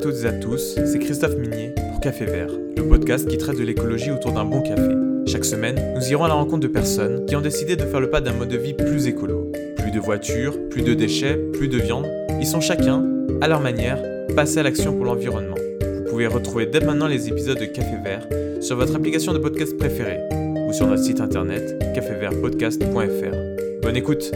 toutes et à tous, c'est Christophe Minier pour Café Vert, le podcast qui traite de l'écologie autour d'un bon café. Chaque semaine, nous irons à la rencontre de personnes qui ont décidé de faire le pas d'un mode de vie plus écolo. Plus de voitures, plus de déchets, plus de viande, ils sont chacun, à leur manière, passés à l'action pour l'environnement. Vous pouvez retrouver dès maintenant les épisodes de Café Vert sur votre application de podcast préférée ou sur notre site internet cafévertpodcast.fr. Bonne écoute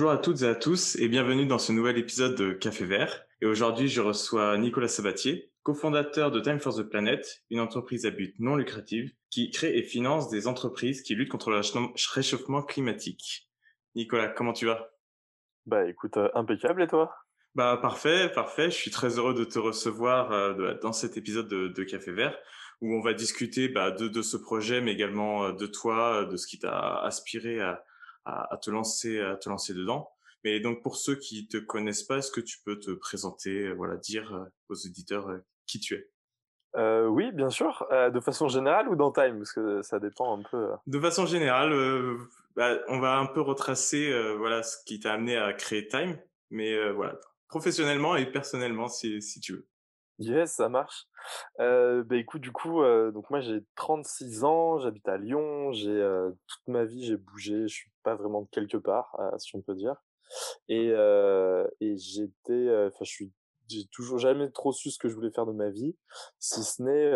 Bonjour à toutes et à tous et bienvenue dans ce nouvel épisode de Café Vert. Et aujourd'hui, je reçois Nicolas Sabatier, cofondateur de Time for the Planet, une entreprise à but non lucratif qui crée et finance des entreprises qui luttent contre le réchauffement climatique. Nicolas, comment tu vas? Bah écoute, euh, impeccable et toi? Bah parfait, parfait. Je suis très heureux de te recevoir euh, dans cet épisode de, Café Vert où on va discuter bah, de, de, ce projet, mais également euh, de toi, de ce qui t'a aspiré à, à, te lancer, à te lancer dedans. Mais donc pour ceux qui te connaissent pas, est-ce que tu peux te présenter, euh, voilà, dire euh, aux éditeurs euh, qui tu es? Euh, oui, bien sûr. Euh, de façon générale ou dans Time, parce que ça dépend un peu. De façon générale, euh, bah, on va un peu retracer, voilà, ce qui t'a amené à créer Time, mais voilà, professionnellement et personnellement, si, si tu veux. Yes, ça marche. Euh, bah, écoute, du coup, euh, donc moi j'ai 36 ans, j'habite à Lyon, j'ai euh, toute ma vie j'ai bougé, je suis pas vraiment de quelque part, si on peut dire. Et, et j'étais, enfin, je suis, j'ai toujours jamais trop su ce que je voulais faire de ma vie, si ce n'est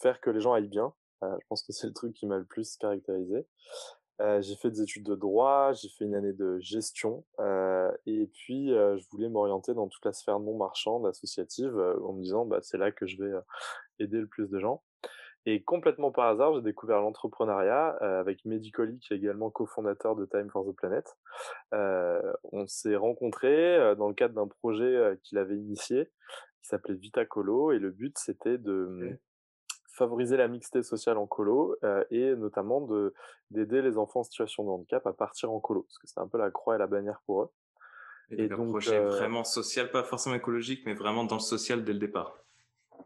faire que les gens aillent bien. je pense que c'est le truc qui m'a le plus caractérisé. Euh, j'ai fait des études de droit, j'ai fait une année de gestion, euh, et puis euh, je voulais m'orienter dans toute la sphère non marchande, associative, en me disant bah, c'est là que je vais aider le plus de gens. Et complètement par hasard, j'ai découvert l'entrepreneuriat avec Mehdi qui est également cofondateur de Time for the Planet. on s'est rencontrés dans le cadre d'un projet qu'il avait initié, qui s'appelait Vitacolo, et le but c'était de favoriser la mixité sociale en colo euh, et notamment de d'aider les enfants en situation de handicap à partir en colo parce que c'est un peu la croix et la bannière pour eux. Et, donc, un projet euh, vraiment social, pas forcément écologique, mais vraiment dans le social dès le départ.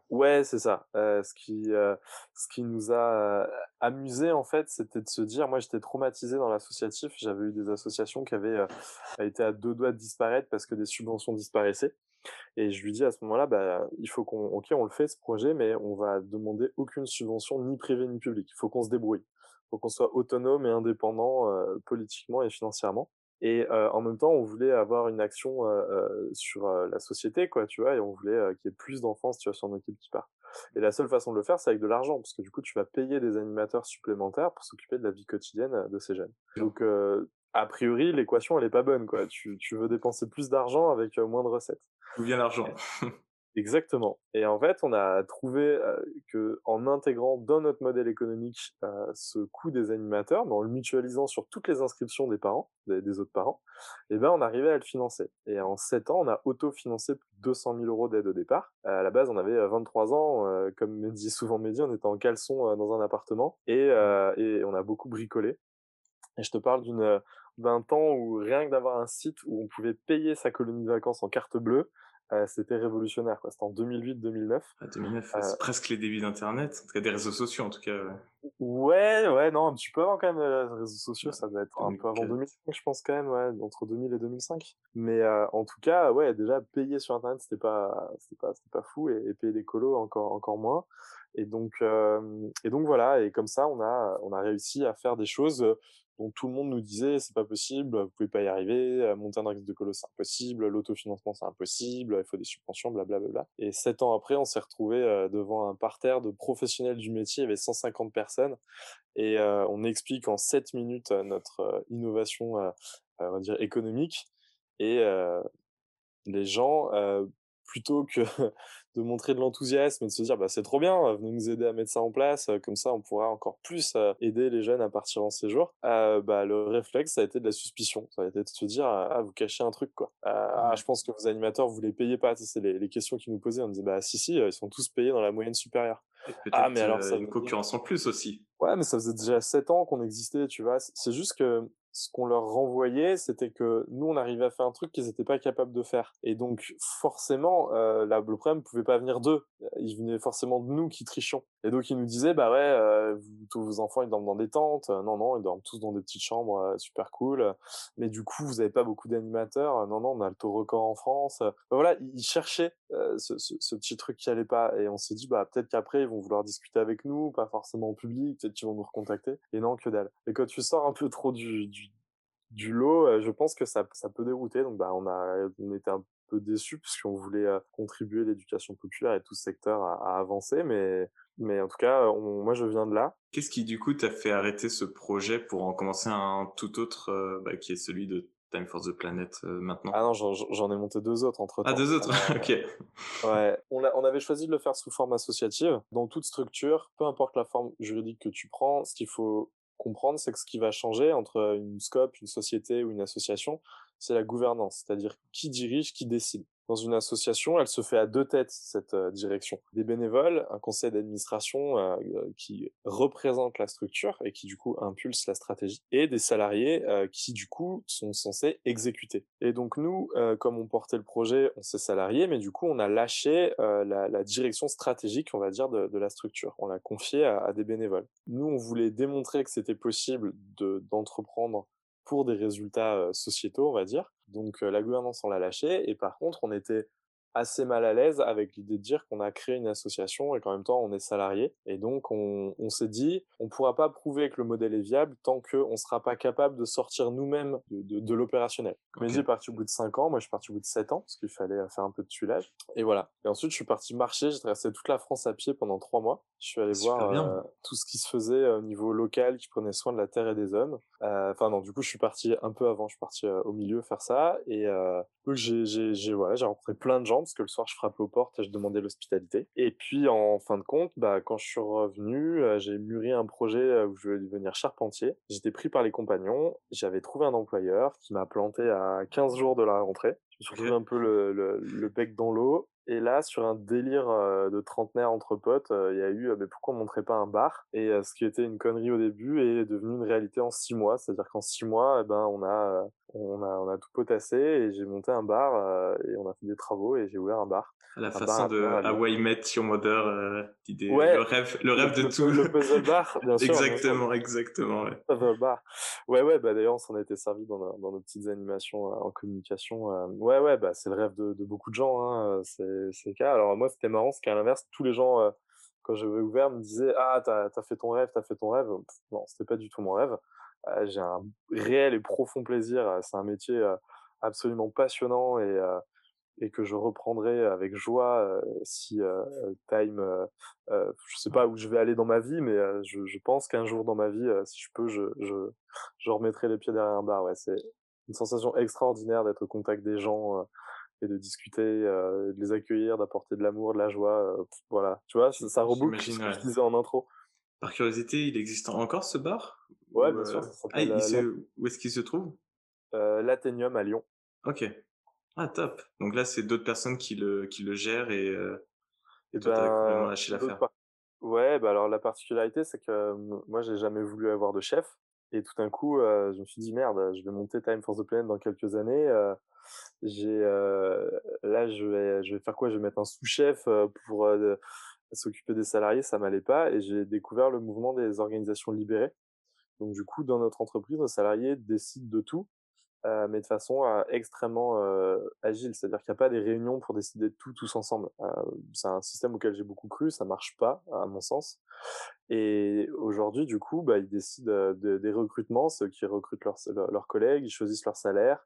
Ouais, c'est ça. Ce qui ce qui nous a euh, amusé en fait, c'était de se dire, moi j'étais traumatisé dans l'associatif. J'avais eu des associations qui avaient euh, été à deux doigts de disparaître parce que des subventions disparaissaient. Et je lui dis à ce moment-là, bah, il faut qu'on, ok, on le fait ce projet, mais on va demander aucune subvention, ni privée ni publique. Il faut qu'on se débrouille. Il faut qu'on soit autonome et indépendant politiquement et financièrement. Et euh, en même temps, on voulait avoir une action euh, euh sur la société, quoi, tu vois, et on voulait qu'il y ait plus d'enfants en situation de qui partent. Et la seule façon de le faire, c'est avec de l'argent, parce que du coup, tu vas payer des animateurs supplémentaires pour s'occuper de la vie quotidienne de ces jeunes. Donc, a priori, l'équation, elle est pas bonne, quoi. Tu, tu veux dépenser plus d'argent avec moins de recettes. D'où vient l'argent? Exactement. Et en fait, on a trouvé euh, que en intégrant dans notre modèle économique euh, ce coût des animateurs, mais en le mutualisant sur toutes les inscriptions des parents, des, autres parents, eh ben on arrivait à le financer. Et en 7 ans, on a autofinancé plus de 200 000 euros d'aide au départ. à la base, on avait 23 ans, euh, comme me dit souvent Mehdi, on était en caleçon euh, dans un appartement et, et on a beaucoup bricolé. Et je te parle d'une d'un temps où rien que d'avoir un site où on pouvait payer sa colonie de vacances en carte bleue, euh, c'était révolutionnaire. C'était en 2008-2009. Ah, 2009, c'est euh, presque les débuts d'Internet, en tout cas des réseaux sociaux en tout cas. Ouais, ouais, non, un petit peu avant quand même euh, les réseaux sociaux, ça doit être un peu avant 2005, je pense quand même, ouais, entre 2000 et 2005. Mais en tout cas, ouais, déjà payer sur Internet, c'était pas, c'était pas, c'était pas fou, et, payer des colos encore, encore moins. Et donc, et donc voilà, et comme ça, on a, on a réussi à faire des choses dont tout le monde nous disait c'est pas possible, vous pouvez pas y arriver, euh, monter un index de colo c'est impossible, l'autofinancement c'est impossible, il faut des subventions, blablabla. Et sept ans après, on s'est retrouvé euh, devant un parterre de professionnels du métier, il y avait 150 personnes, et euh, on explique en sept minutes notre innovation, on va dire économique, et les gens plutôt que de montrer de l'enthousiasme et de se dire bah c'est trop bien, venez nous aider à mettre ça en place, comme ça on pourra encore plus aider les jeunes à partir en séjour. Euh, bah le réflexe ça a été de la suspicion, ça a été de se dire ah vous cachez un truc quoi. ah je pense que vos animateurs vous les payez pas, c'est les, les, questions qu'ils nous posaient, on disait bah si si ils sont tous payés dans la moyenne supérieure. Ah mais alors ça une concurrence en plus aussi. Ouais mais ça faisait déjà 7 ans qu'on existait, tu vois. C'est juste que ce qu'on leur renvoyait, c'était que nous, on arrivait à faire un truc qu'ils n'étaient pas capables de faire. Et donc, forcément, euh, là, le problème pouvait pas venir d'eux. il venait forcément de nous qui trichions. Et donc il nous disait bah ouais, euh, tous vos enfants ils dorment dans des tentes, non non ils dorment tous dans des petites chambres super cool. Mais du coup vous avez pas beaucoup d'animateurs, non non on a le taux record en France. voilà il cherchait ce, petit truc qui allait pas et on s'est dit bah peut-être qu'après ils vont vouloir discuter avec nous, pas forcément en public, peut-être qu'ils vont nous recontacter. Et non que dalle. Et quand tu sors un peu trop du lot, je pense que ça, ça peut dérouter. Donc, bah, on a, on était un peu déçus puisqu'on voulait contribuer l'éducation populaire et tout ce secteur à, avancer. Mais, mais en tout cas, moi, je viens de là. Qu'est-ce qui, du coup, t'a fait arrêter ce projet pour en commencer un tout autre, bah, qui est celui de Time for the Planet maintenant? Ah non, j'en ai monté deux autres entre temps. Ah, deux autres Ok. ouais. On, a, on avait choisi de le faire sous forme associative. Dans toute structure, peu importe la forme juridique que tu prends, ce qu'il faut comprendre, c'est que ce qui va changer entre une scope, une société ou une association, c'est la gouvernance, c'est-à-dire qui dirige, qui décide. Dans une association, elle se fait à deux têtes, cette euh, direction. Des bénévoles, un conseil d'administration euh, euh, qui représente la structure et qui du coup impulse la stratégie, et des salariés qui du coup sont censés exécuter. Et donc nous, comme on portait le projet, on s'est salariés, mais du coup on a lâché la, direction stratégique, on va dire, de, la structure. On l'a confié à, à, des bénévoles. Nous, on voulait démontrer que c'était possible d'entreprendre pour des résultats sociétaux, on va dire. Donc la gouvernance, on l'a lâché. Et par contre, on était assez mal à l'aise avec l'idée de dire qu'on a créé une association et qu'en même temps on est salarié. Et donc on, on s'est dit, on pourra pas prouver que le modèle est viable tant qu'on sera pas capable de sortir nous-mêmes de, de, de l'opérationnel. Okay. est parti au bout de 5 ans, moi je suis parti au bout de 7 ans parce qu'il fallait faire un peu de tuilage. Et voilà. Et ensuite je suis parti marcher, j'ai traversé toute la France à pied pendant 3 mois. Je suis allé voir euh, tout ce qui se faisait au niveau local qui prenait soin de la terre et des hommes. Euh, enfin non, du coup je suis parti un peu avant, je suis parti euh, au milieu faire ça et euh, j'ai voilà, j'ai rencontré plein de gens parce que le soir je frappais aux portes et je demandais l'hospitalité. Et puis en fin de compte, bah quand je suis revenu, j'ai mûri un projet où je voulais devenir charpentier. J'étais pris par les compagnons, j'avais trouvé un employeur qui m'a planté à 15 jours de la rentrée. Je me suis retrouvé un peu le, le, le bec dans l'eau et là, sur un délire de trentenaire entre potes, il y a eu euh, mais pourquoi on montrait pas un bar? Et ce qui était une connerie au début est devenu une réalité en six mois. C'est-à-dire qu'en six mois, eh ben, on a on a, on a tout potassé et j'ai monté un bar euh, et on a fait des travaux et j'ai ouvert un bar. À la façon de Hawaii Met Your Mother, euh, le rêve, le rêve de tout. Le puzzle bar, bien sûr. exactement, exactement. Ouais. Puzzle bar. Ouais, ouais, bah d'ailleurs on s'en a été servi dans, nos, dans nos petites animations euh, en communication. Euh. ouais, ouais, bah c'est le rêve de, de, beaucoup de gens, hein, c'est le cas. Alors moi c'était marrant, c'est qu'à l'inverse, tous les gens quand j'avais ouvert me disaient ah t'as as fait ton rêve, t'as fait ton rêve. non, c'était pas du tout mon rêve. Euh, j'ai un réel et profond plaisir. C'est un métier absolument passionnant et, et que je reprendrai avec joie si Time, je sais pas où je vais aller dans ma vie, mais je, je, pense qu'un jour dans ma vie, si je peux, je, je, je remettrai les pieds derrière un bar. Ouais, c'est une sensation extraordinaire d'être au contact des gens et de discuter, de les accueillir, d'apporter de l'amour, de la joie. voilà, tu vois, ça, ça reboucle ce que je disais en intro. Par curiosité, il existe encore ce bar? Ouais, bien sûr. Ah, il se... Où est-ce qu'il se trouve? L'Athénium à Lyon. Ok. Ah, top. Donc là, c'est d'autres personnes qui le, qui le gèrent et, et, toi, ben, t'as complètement lâché l'affaire? Par... Ouais, bah alors la particularité, c'est que moi, j'ai jamais voulu avoir de chef. Et tout d'un coup, euh, je me suis dit, merde, je vais monter Time for the Planet dans quelques années. Euh, j'ai euh, Là, je vais, je vais faire quoi? Je vais mettre un sous-chef pour s'occuper des salariés, ça m'allait pas. Et j'ai découvert le mouvement des organisations libérées donc du coup, dans notre entreprise, nos salariés décident de tout, euh, mais de façon euh, extrêmement euh, agile. C'est-à-dire qu'il n'y a pas des réunions pour décider de tout tous ensemble. C'est un système auquel j'ai beaucoup cru, ça marche pas à mon sens. Et aujourd'hui, du coup, bah, ils décident de, des recrutements, ceux qui recrutent leurs, leurs collègues, ils choisissent leur salaire,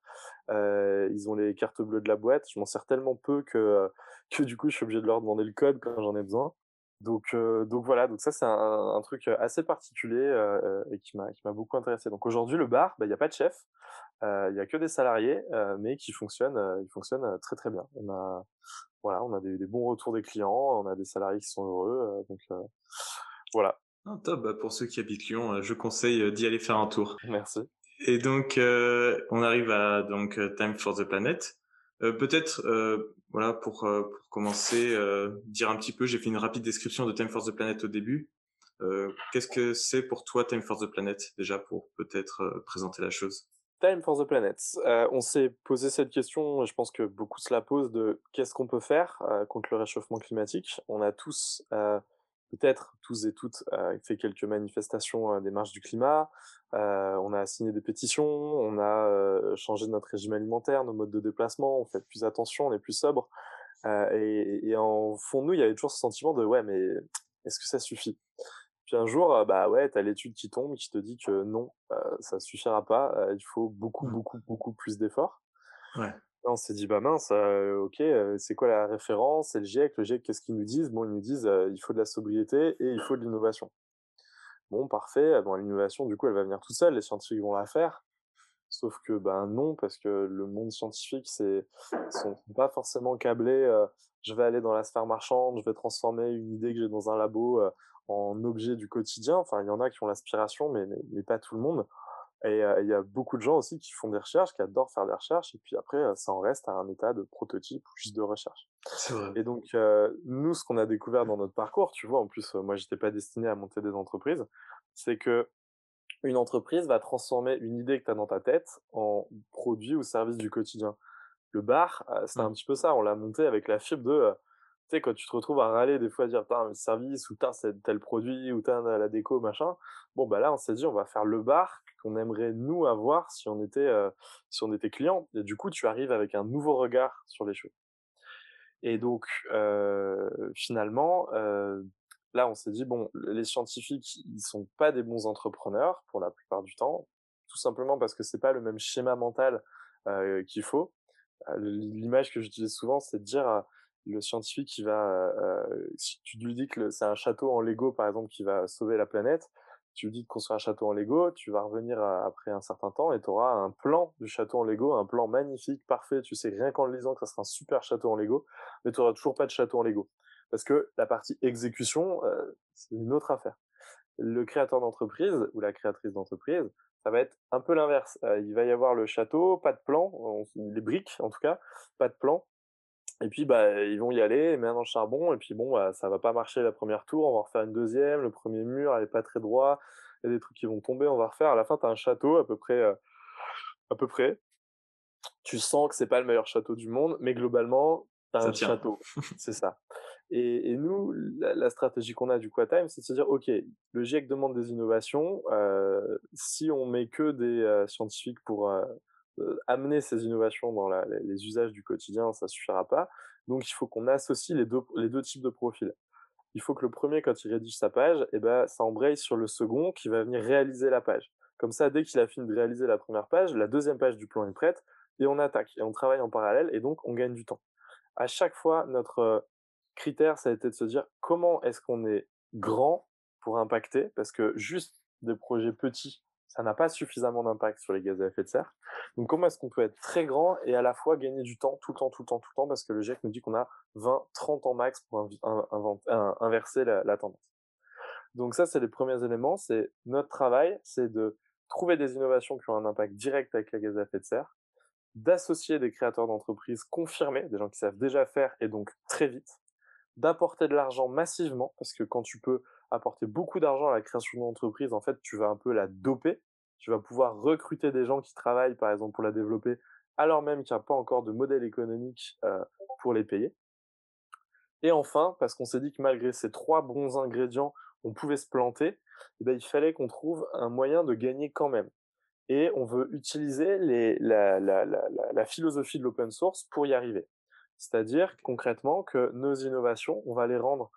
ils ont les cartes bleues de la boîte. Je m'en sers tellement peu que que du coup, je suis obligé de leur demander le code quand j'en ai besoin. Donc, euh, donc voilà, donc ça c'est un, un, truc assez particulier euh, et qui m'a qui m'a beaucoup intéressé. Donc aujourd'hui le bar, bah, il n'y a pas de chef, il y a que des salariés, mais qui fonctionnent, ils fonctionnent très très bien. On a voilà, on a des, des, bons retours des clients, on a des salariés qui sont heureux, donc voilà. Top, bah, pour ceux qui habitent Lyon, je conseille d'y aller faire un tour. Merci. Et donc on arrive à donc Time for the Planet. Euh, peut-être, euh, voilà, pour, euh, commencer, dire un petit peu, j'ai fait une rapide description de Time for the Planet au début. Qu'est-ce que c'est pour toi Time for the Planet, déjà, pour peut-être présenter la chose? Time for the Planet. On s'est posé cette question, je pense que beaucoup se la posent, de qu'est-ce qu'on peut faire contre le réchauffement climatique? On a tous, peut-être tous et toutes, fait quelques manifestations des marches du climat. on a signé des pétitions, on a changé notre régime alimentaire, nos modes de déplacement, on fait plus attention, on est plus sobre. Et, et, en fond de nous, il y avait toujours ce sentiment de ouais, mais est-ce que ça suffit? Puis un jour, bah ouais, t'as l'étude qui tombe, qui te dit que non, ça suffira pas, il faut beaucoup, mmh. beaucoup, beaucoup plus d'efforts. Ouais. On s'est dit, bah mince, ok, c'est quoi la référence? C'est le GIEC. Le GIEC, qu'est-ce qu'ils nous disent? Bon, ils nous disent, il faut de la sobriété et il faut de l'innovation. Bon, parfait. Bon, l'innovation, du coup, elle va venir toute seule. Les scientifiques vont la faire. Sauf que, ben non, parce que le monde scientifique, c'est, sont pas forcément câblés. je vais aller dans la sphère marchande, je vais transformer une idée que j'ai dans un labo en objet du quotidien. Enfin, il y en a qui ont l'aspiration, mais, mais, pas tout le monde. Et il y a beaucoup de gens aussi qui font des recherches, qui adorent faire des recherches, et puis après, ça en reste à un état de prototype ou juste de recherche. Vrai. Et donc, nous, ce qu'on a découvert dans notre parcours, tu vois, en plus, moi, j'étais pas destiné à monter des entreprises, c'est que une entreprise va transformer une idée que tu as dans ta tête en produit ou service du quotidien. Le bar, c'est un petit peu ça. On l'a monté avec la fibre de tu sais, quand tu te retrouves à râler des fois, à dire, un service, ou t'as tel produit, ou t'as la déco, machin. Bon, bah là, on s'est dit, on va faire le bar qu'on aimerait nous avoir si on était, euh, si on était client. Et du coup, tu arrives avec un nouveau regard sur les choses. Et donc, euh, finalement, euh, là, on s'est dit, bon, les scientifiques, ils sont pas des bons entrepreneurs pour la plupart du temps, tout simplement parce que c'est pas le même schéma mental qu'il faut. L'image que j'utilise souvent, c'est de dire, le scientifique qui va, euh, si tu lui dis que c'est un château en Lego par exemple qui va sauver la planète, tu lui dis de construire un château en Lego, tu vas revenir après un certain temps et tu auras un plan du château en Lego, un plan magnifique, parfait, tu sais rien qu'en le lisant que ça sera un super château en Lego, mais tu auras toujours pas de château en Lego. Parce que la partie exécution, euh, c'est une autre affaire. Le créateur d'entreprise ou la créatrice d'entreprise, ça va être un peu l'inverse. Euh, il va y avoir le château, pas de plan, les briques en tout cas, pas de plan, et puis, bah, ils vont y aller, mettre dans le charbon, et puis bon, bah, ça va pas marcher la première tour, on va refaire une deuxième, le premier mur, elle est pas très droit, il y a des trucs qui vont tomber, on va refaire. À la fin, tu as un château à peu près, euh, à peu près. Tu sens que c'est pas le meilleur château du monde, mais globalement, tu as un château. c'est ça. Et, et nous, la, stratégie qu'on a du Quatime, c'est de se dire, OK, le GIEC demande des innovations. Euh, si on met que des euh, scientifiques pour amener ces innovations dans les usages du quotidien, ça suffira pas. Donc il faut qu'on associe les deux, les deux types de profils. Il faut que le premier, quand il rédige sa page, eh ben, ça embraye sur le second qui va venir réaliser la page. Comme ça, dès qu'il a fini de réaliser la première page, la deuxième page du plan est prête et on attaque et on travaille en parallèle et donc on gagne du temps. À chaque fois, notre euh, critère, ça a été de se dire comment est-ce qu'on est grand pour impacter? Parce que juste des projets petits ça n'a pas suffisamment d'impact sur les gaz à effet de serre. Donc comment est-ce qu'on peut être très grand et à la fois gagner du temps tout le temps, tout le temps, tout le temps, parce que le GIEC nous dit qu'on a 20, 30 ans max pour inverser la, tendance. Donc ça, c'est les premiers éléments. C'est notre travail, c'est de trouver des innovations qui ont un impact direct avec les gaz à effet de serre, d'associer des créateurs d'entreprises confirmés, des gens qui savent déjà faire et donc très vite, d'apporter de l'argent massivement, parce que quand tu peux apporter beaucoup d'argent à la création d'entreprise, en fait, tu vas un peu la doper. Tu vas pouvoir recruter des gens qui travaillent, par exemple, pour la développer, alors même qu'il n'y a pas encore de modèle économique euh, pour les payer. Et enfin, parce qu'on s'est dit que malgré ces trois bons ingrédients, on pouvait se planter, eh ben, il fallait qu'on trouve un moyen de gagner quand même. Et on veut utiliser la philosophie de l'open source pour y arriver. C'est-à-dire concrètement que nos innovations, on va les rendre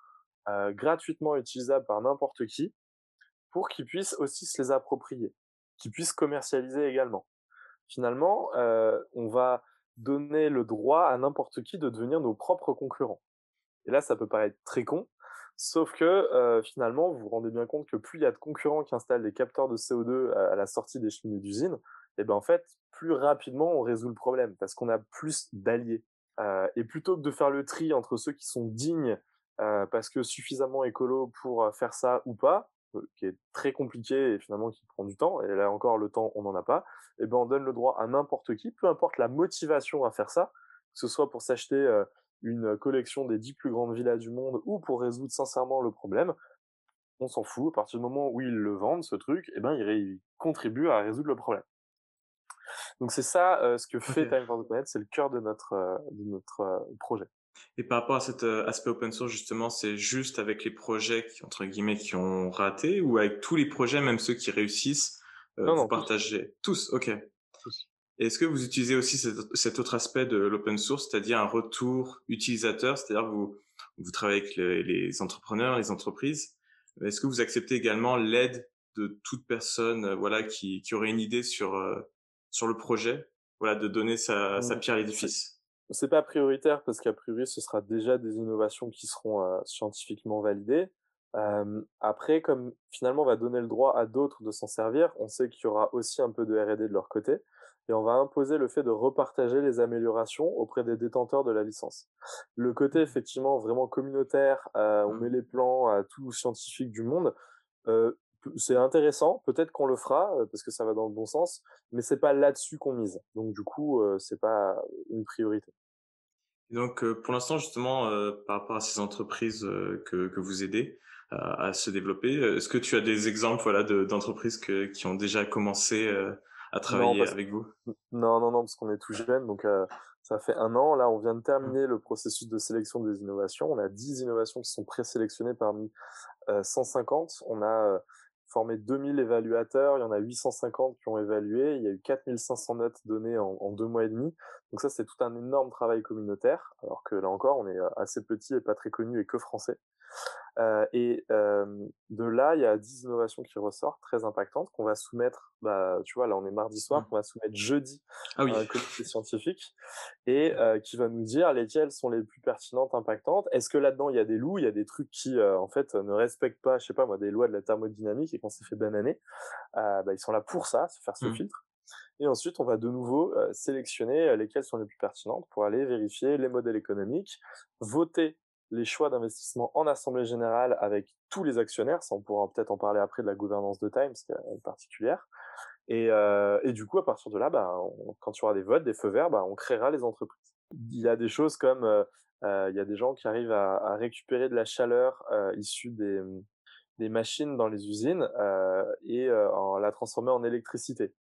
euh, gratuitement utilisables par n'importe qui pour qu'ils puissent aussi se les approprier, qu'ils puissent commercialiser également. Finalement, euh, on va donner le droit à n'importe qui de devenir nos propres concurrents. Et là, ça peut paraître très con, sauf que euh, finalement, vous vous rendez bien compte que plus il y a de concurrents qui installent des capteurs de CO2 à, la sortie des cheminées d'usine, et ben en fait, plus rapidement on résout le problème parce qu'on a plus d'alliés. Et plutôt que de faire le tri entre ceux qui sont dignes euh, parce que suffisamment écolo pour faire ça ou pas, euh, qui est très compliqué et finalement qui prend du temps, et là encore le temps on n'en a pas, et eh ben on donne le droit à n'importe qui, peu importe la motivation à faire ça, que ce soit pour s'acheter une collection des dix plus grandes villas du monde ou pour résoudre sincèrement le problème, on s'en fout, à partir du moment où ils le vendent ce truc, et eh ben ils, contribuent à résoudre le problème. Donc c'est ça ce que fait Time for the Planet, c'est le cœur de notre, de notre projet. Et par rapport à cet aspect open source, justement, c'est juste avec les projets qui, entre guillemets, qui ont raté ou avec tous les projets, même ceux qui réussissent, non, vous partagez? Tous. tous ok. Est-ce que vous utilisez aussi cet, autre aspect de l'open source, c'est-à-dire un retour utilisateur, c'est-à-dire vous vous travaillez avec les, entrepreneurs, les entreprises. Est-ce que vous acceptez également l'aide de toute personne, euh, voilà, qui, qui aurait une idée sur euh, sur le projet, voilà, de donner sa, sa mmh. pierre à l'édifice? C'est pas prioritaire parce qu'a priori ce sera déjà des innovations qui seront euh, scientifiquement validées. après, comme finalement on va donner le droit à d'autres de s'en servir, on sait qu'il y aura aussi un peu de R&D de leur côté et on va imposer le fait de repartager les améliorations auprès des détenteurs de la licence. Le côté mmh. effectivement vraiment communautaire, euh, on mmh. met les plans à tout scientifique du monde, euh, c'est intéressant, peut-être qu'on le fera parce que ça va dans le bon sens, mais c'est pas là-dessus qu'on mise. Donc du coup, c'est pas une priorité. Donc pour l'instant justement, par rapport à ces entreprises que, que vous aidez, à se développer. Est-ce que tu as des exemples voilà, d'entreprises qui ont déjà commencé à travailler avec vous? Non, non, non, parce qu'on est tout jeune, donc euh, ça fait un an. Là, on vient de terminer le processus de sélection des innovations. On a 10 innovations qui sont présélectionnées parmi 150. Euh, on a euh, formé 2000 évaluateurs, il y en a 850 qui ont évalué, il y a eu 4500 notes données en, deux mois et demi. Donc ça, c'est tout un énorme travail communautaire, alors que là encore, on est assez petit et pas très connu et que français. Euh, et euh, de là, il y a 10 innovations qui ressortent, très impactantes, qu'on va soumettre, bah, tu vois, là on est mardi soir, mmh. qu'on va soumettre jeudi ah oui. à un comité scientifique, et euh, qui va nous dire lesquelles sont les plus pertinentes, impactantes. Est-ce que là-dedans, il y a des loups, il y a des trucs qui, en fait, ne respectent pas, je sais pas moi, des lois de la thermodynamique, et qu'on s'est fait bananer, bah, ils sont là pour ça, se faire ce mmh. filtre. Et ensuite, on va de nouveau sélectionner lesquelles sont les plus pertinentes pour aller vérifier les modèles économiques, voter les choix d'investissement en assemblée générale avec tous les actionnaires, ça on pourra peut-être en parler après de la gouvernance de Times, qui est particulière. Et, euh, et du coup, à partir de là, bah, quand il y aura des votes, des feux verts, bah, on créera les entreprises. Il y a des choses comme, euh, euh il y a des gens qui arrivent à, à récupérer de la chaleur issue des, des machines dans les usines et en la transformer en électricité.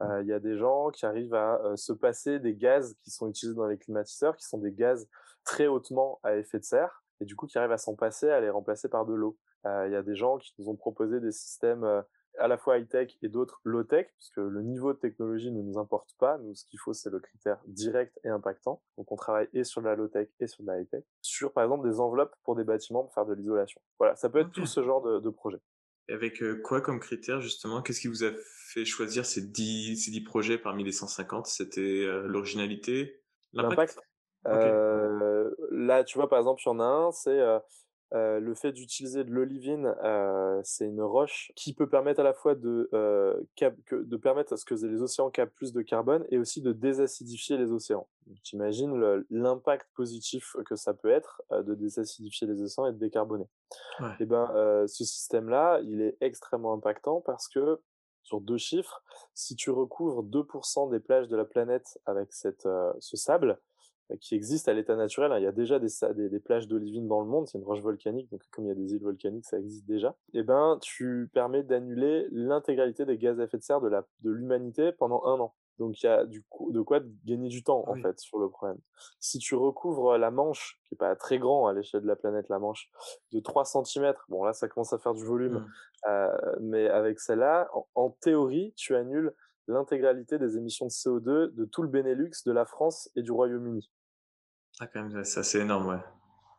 Il y a des gens qui arrivent à se passer des gaz qui sont utilisés dans les climatiseurs, qui sont des gaz très hautement à effet de serre, et du coup qui arrivent à s'en passer, à les remplacer par de l'eau. Euh, il y a des gens qui nous ont proposé des systèmes euh, à la fois high-tech et d'autres low-tech, puisque le niveau de technologie ne nous importe pas. Nous, ce qu'il faut, c'est le critère direct et impactant. Donc, on travaille et sur de la low-tech et sur de la high-tech. Sur, par exemple, des enveloppes pour des bâtiments pour faire de l'isolation. Voilà, ça peut être tout ce genre de, de projet. Et avec euh, quoi comme critère, justement? Qu'est-ce qui vous a fait choisir ces 10, ces 10 projets parmi les 150 C'était l'originalité L'impact? Là, tu vois, par exemple, il y en a un, c'est euh, le fait d'utiliser de l'olivine, euh, c'est une roche qui peut permettre à la fois de, euh, cap que, de permettre à ce que les océans captent plus de carbone et aussi de désacidifier les océans. Tu imagines l'impact positif que ça peut être de désacidifier les océans et de décarboner. Ouais. Et ben, ce système-là, il est extrêmement impactant parce que sur deux chiffres, si tu recouvres 2% des plages de la planète avec cette, ce sable, qui existe à l'état naturel. Hein. Il y a déjà des, des, des plages d'olivine dans le monde, c'est une roche volcanique, donc comme il y a des îles volcaniques, ça existe déjà. Et eh ben, tu permets d'annuler l'intégralité des gaz à effet de serre de l'humanité de pendant un an. Donc il y a du coup de quoi gagner du temps en fait sur le problème. Si tu recouvres la Manche, qui est pas très grand à l'échelle de la planète la Manche, de 3 cm, bon là ça commence à faire du volume, mmh. euh, mais avec celle-là, en, en, théorie, tu annules l'intégralité des émissions de CO2 de tout le Benelux, de la France et du Royaume-Uni. Ah, quand même, c'est assez énorme, ouais.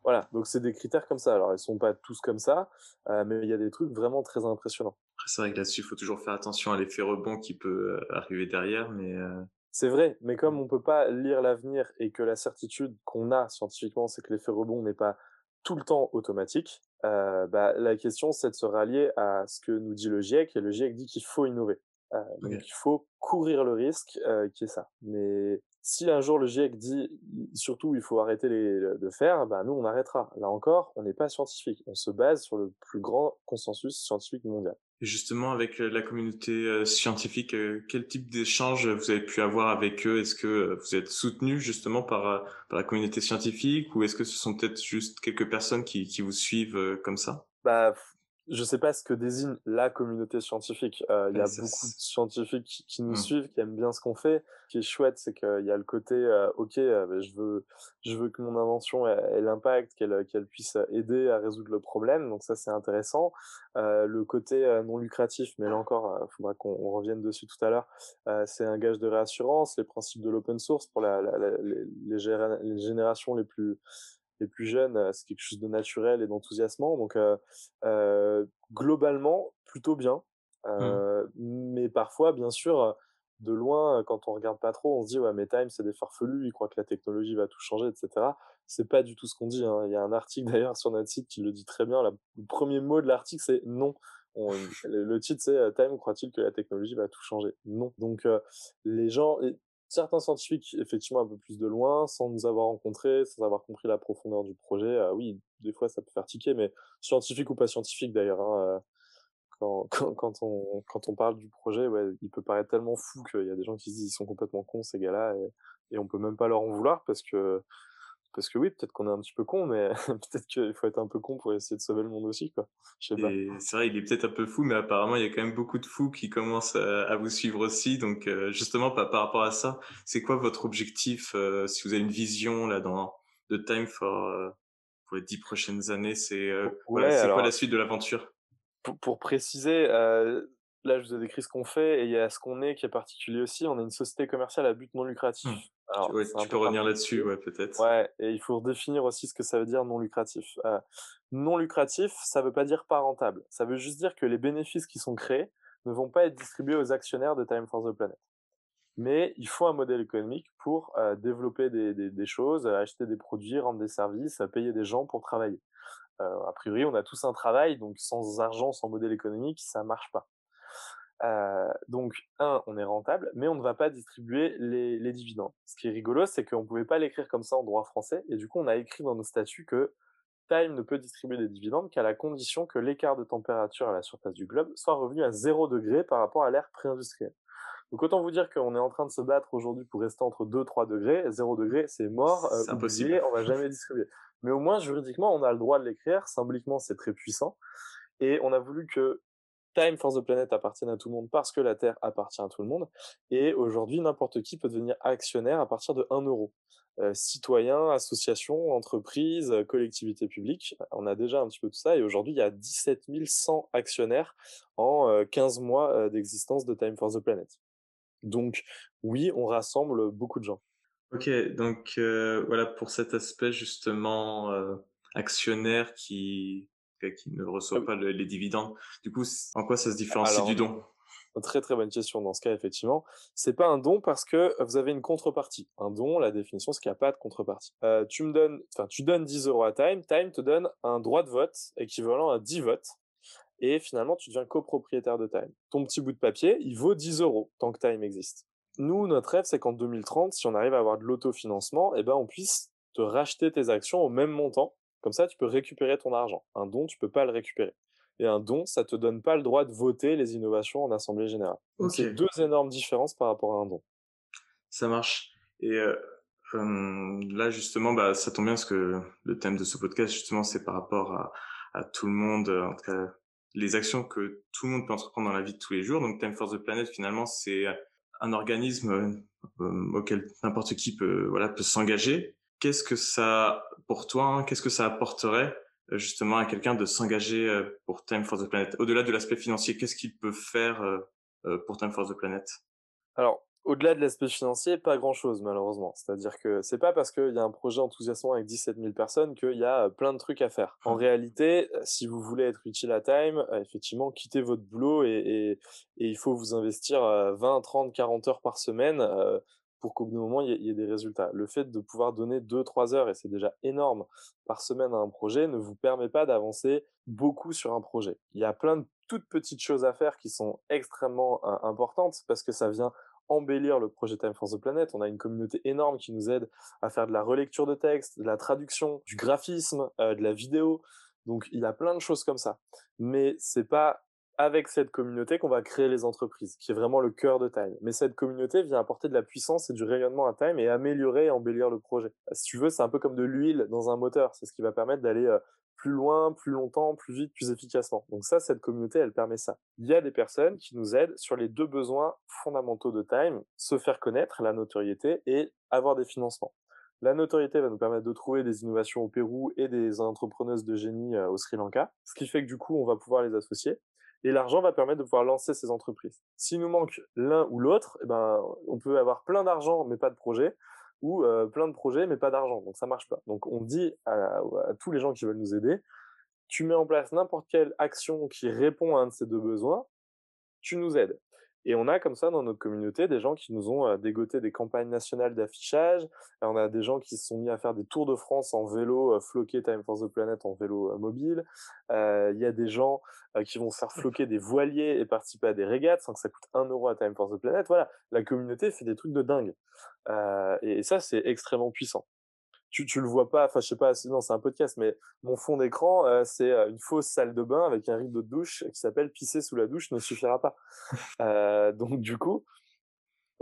Voilà, donc c'est des critères comme ça. Alors, ils sont pas tous comme ça, euh, mais il y a des trucs vraiment très impressionnants. c'est vrai que là-dessus, il faut toujours faire attention à l'effet rebond qui peut euh, arriver derrière, mais. Euh... C'est vrai, mais comme on peut pas lire l'avenir et que la certitude qu'on a scientifiquement, c'est que l'effet rebond n'est pas tout le temps automatique, euh, bah, la question c'est de se rallier à ce que nous dit le GIEC, et le GIEC dit qu'il faut innover. Euh, donc il faut courir le risque euh, qui est ça. Mais si un jour le GIEC dit surtout il faut arrêter les, de faire, bah nous on arrêtera. Là encore, on n'est pas scientifique, on se base sur le plus grand consensus scientifique mondial. Et justement, avec euh, la communauté euh, scientifique, euh, quel type d'échange vous avez pu avoir avec eux? Est-ce que vous êtes soutenu justement par, par la communauté scientifique? Ou est-ce que ce sont peut-être juste quelques personnes qui, qui vous suivent comme ça? Bah je sais pas ce que désigne la communauté scientifique. Euh, il y a beaucoup de scientifiques qui, nous mmh. suivent, qui aiment bien ce qu'on fait. Ce qui est chouette, c'est qu'il y a le côté, euh, ok, euh, je veux, je veux que mon invention ait, l'impact, qu'elle, qu'elle puisse aider à résoudre le problème. Donc ça, c'est intéressant. le côté non lucratif, mais là encore, il faudra qu'on revienne dessus tout à l'heure. c'est un gage de réassurance. Les principes de l'open source pour la, les, les générations les plus les plus jeunes, euh, c'est quelque chose de naturel et d'enthousiasmant. Donc, euh, euh, globalement, plutôt bien. Mmh. Mais parfois, bien sûr, de loin, quand on regarde pas trop, on se dit ouais, mais Time, c'est des farfelus, ils croient que la technologie va tout changer, etc. C'est pas du tout ce qu'on dit. Hein. Il y a un article d'ailleurs sur notre site qui le dit très bien. le premier mot de l'article, c'est non. le titre, c'est Time croit-il que la technologie va tout changer? Non. Donc, les gens, certains scientifiques, effectivement, un peu plus de loin, sans nous avoir rencontrés, sans avoir compris la profondeur du projet. Euh, oui, des fois, ça peut faire tiquer, mais scientifique ou pas scientifique, d'ailleurs, hein, euh, quand, quand, quand, on, quand on parle du projet, ouais, il peut paraître tellement fou qu'il y a des gens qui se disent ils sont complètement cons, ces gars-là, et, et on peut même pas leur en vouloir parce que parce que oui, peut-être qu'on est un petit peu con, mais peut-être qu'il faut être un peu con pour essayer de sauver le monde aussi, quoi. Je sais pas. C'est vrai, il est peut-être un peu fou, mais apparemment, il y a quand même beaucoup de fous qui commencent à, vous suivre aussi. Donc, euh, justement, par, par, rapport à ça, c'est quoi votre objectif euh, Si vous avez une vision là dans de Time for euh, pour les dix prochaines années, c'est quoi la suite de l'aventure? Pour, pour, préciser, là, je vous ai décrit ce qu'on fait et il y a ce qu'on est qui est particulier aussi. On est une société commerciale à but non lucratif. Mmh. Alors, tu, peux revenir là-dessus, ouais, peut-être. Ouais, et il faut définir aussi ce que ça veut dire non lucratif. Euh, non lucratif, ça veut pas dire pas rentable. Ça veut juste dire que les bénéfices qui sont créés ne vont pas être distribués aux actionnaires de Time for the Planet. Mais il faut un modèle économique pour euh, développer des, des, des, choses, acheter des produits, rendre des services, payer des gens pour travailler. Euh, a priori, on a tous un travail, donc sans argent, sans modèle économique, ça marche pas. Euh, donc, un, on est rentable, mais on ne va pas distribuer les, les dividendes. Ce qui est rigolo, c'est qu'on ne pouvait pas l'écrire comme ça en droit français, et du coup, on a écrit dans nos statuts que Time ne peut distribuer des dividendes qu'à la condition que l'écart de température à la surface du globe soit revenu à 0 degré par rapport à l'ère pré-industrielle. Donc autant vous dire qu'on est en train de se battre aujourd'hui pour rester entre 2-3 degrés, 0 degré c'est mort, euh, impossible. on va jamais distribuer. Mais au moins juridiquement on a le droit de l'écrire, symboliquement c'est très puissant, et on a voulu que Time for the Planet appartient à tout le monde parce que la Terre appartient à tout le monde. Et aujourd'hui, n'importe qui peut devenir actionnaire à partir de 1 euro. Euh, citoyens, associations, entreprises, collectivités publiques, on a déjà un petit peu tout ça. Et aujourd'hui, il y a 17 100 actionnaires en 15 euh, mois euh, d'existence de Time for the Planet. Donc oui, on rassemble beaucoup de gens. Ok, donc voilà pour cet aspect justement actionnaire qui qui ne reçoit pas les dividendes. Du coup, en quoi ça se différencie du don? Très très bonne question dans ce cas, effectivement. C'est pas un don parce que vous avez une contrepartie. Un don, la définition, c'est qu'il n'y a pas de contrepartie. Euh, tu me donnes, enfin, tu donnes 10 euros à Time, Time te donne un droit de vote équivalent à 10 votes. Et finalement, tu deviens copropriétaire de Time. Ton petit bout de papier, il vaut 10 euros tant que Time existe. Nous, notre rêve, c'est qu'en 2030, si on arrive à avoir de l'autofinancement, eh ben, on puisse te racheter tes actions au même montant comme ça, tu peux récupérer ton argent. Un don, tu peux pas le récupérer. Et un don, ça te donne pas le droit de voter les innovations en assemblée générale. C'est deux énormes différences par rapport à un don. Ça marche. Et euh, là, justement, bah, ça tombe bien parce que le thème de ce podcast, justement, c'est par rapport à, à, tout le monde, en tout cas, les actions que tout le monde peut entreprendre dans la vie de tous les jours. Donc, Time for the Planet, finalement, c'est un organisme euh, auquel n'importe qui peut, voilà, peut s'engager qu'est-ce que ça, pour toi, hein, qu'est-ce que ça apporterait euh, justement à quelqu'un de s'engager euh, pour Time for the Planet? Au-delà de l'aspect financier, qu'est-ce qu'il peut faire euh, pour Time for the Planet? Alors, au-delà de l'aspect financier, pas grand-chose malheureusement. C'est-à-dire que c'est pas parce qu'il y a un projet enthousiasmant avec 17 000 personnes qu'il y a plein de trucs à faire. En réalité, si vous voulez être utile à Time, effectivement, quittez votre boulot et, et, et il faut vous investir 20, 30, 40 heures par semaine pour qu'au bout d'un moment, il y, ait des résultats. Le fait de pouvoir donner 2-3 heures, et c'est déjà énorme, par semaine à un projet, ne vous permet pas d'avancer beaucoup sur un projet. Il y a plein de toutes petites choses à faire qui sont extrêmement euh, importantes parce que ça vient embellir le projet Time for the Planet. On a une communauté énorme qui nous aide à faire de la relecture de texte, de la traduction, du graphisme, euh, de la vidéo. Donc il y a plein de choses comme ça. Mais c'est pas avec cette communauté qu'on va créer les entreprises, qui est vraiment le cœur de Time. Mais cette communauté vient apporter de la puissance et du rayonnement à Time et améliorer et embellir le projet. Si tu veux, c'est un peu comme de l'huile dans un moteur. C'est ce qui va permettre d'aller euh, plus loin, plus longtemps, plus vite, plus efficacement. Donc ça, cette communauté, elle permet ça. Il y a des personnes qui nous aident sur les deux besoins fondamentaux de Time, se faire connaître, la notoriété, et avoir des financements. La notoriété va nous permettre de trouver des innovations au Pérou et des entrepreneuses de génie euh, au Sri Lanka, ce qui fait que du coup, on va pouvoir les associer. Et l'argent va permettre de pouvoir lancer ces entreprises. S'il nous manque l'un ou l'autre, eh ben, on peut avoir plein d'argent mais pas de projet, ou euh, plein de projets mais pas d'argent. Donc ça marche pas. Donc on dit à, tous les gens qui veulent nous aider, tu mets en place n'importe quelle action qui répond à un de ces deux besoins, tu nous aides. Et on a comme ça dans notre communauté des gens qui nous ont euh, dégoté des campagnes nationales d'affichage. On a des gens qui se sont mis à faire des tours de France en vélo euh, floqué Time for the Planet en vélo euh, mobile. Il y a des gens qui vont se faire floquer des voiliers et participer à des régates sans que ça coûte un euro à Time for the Planet. Voilà, la communauté fait des trucs de dingue. et ça, c'est extrêmement puissant tu, tu le vois pas, enfin je sais pas, non c'est un podcast, mais mon fond d'écran euh, c'est euh, une fausse salle de bain avec un rideau de douche qui s'appelle pisser sous la douche ne suffira pas. euh, donc du coup,